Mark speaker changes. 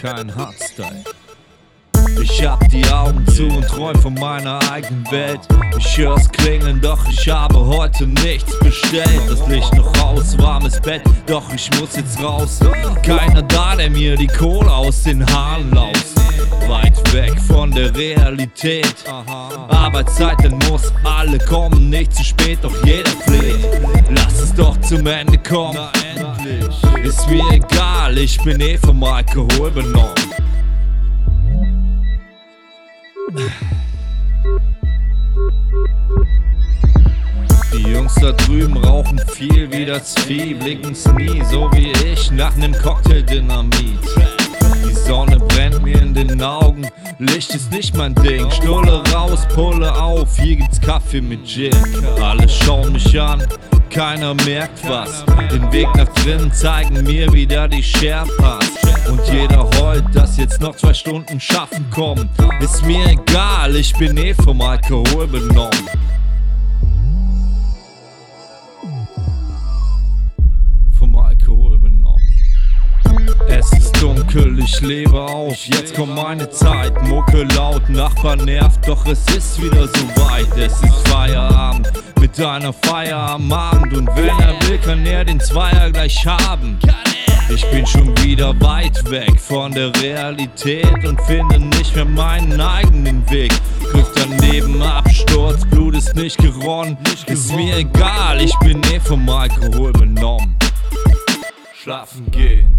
Speaker 1: Kein Hardstyle. Ich hab die Augen zu und träum von meiner eigenen Welt. Ich hör's klingeln, doch ich habe heute nichts bestellt. Das Licht noch aus, warmes Bett, doch ich muss jetzt raus. Keiner da, der mir die Kohle aus den Haaren laust. Weg von der Realität. Arbeitszeit, dann muss alle kommen, nicht zu spät, doch jeder fleht. Lass es doch zum Ende kommen. Ist mir egal, ich bin eh vom Alkohol benommen. Die Jungs da drüben rauchen viel wie das Vieh, blinken's nie, so wie ich, nach nem Cocktail-Dynamit. Die Licht ist nicht mein Ding. Schnulle raus, pulle auf, hier gibt's Kaffee mit Gin. Alle schauen mich an, keiner merkt was. Den Weg nach drinnen zeigen mir wieder die Sherpas. Und jeder heult, dass jetzt noch zwei Stunden schaffen kommen. Ist mir egal, ich bin eh vom Alkohol benommen. Dunkel, ich lebe auf, jetzt kommt meine Zeit. Mucke laut, Nachbar nervt, doch es ist wieder so weit. Es ist Feierabend mit einer Feier am Abend. Und wenn er will, kann er den Zweier gleich haben. Ich bin schon wieder weit weg von der Realität und finde nicht mehr meinen eigenen Weg. Griff daneben, Absturz, Blut ist nicht geronnen. Ist mir egal, ich bin eh vom Alkohol benommen. Schlafen gehen.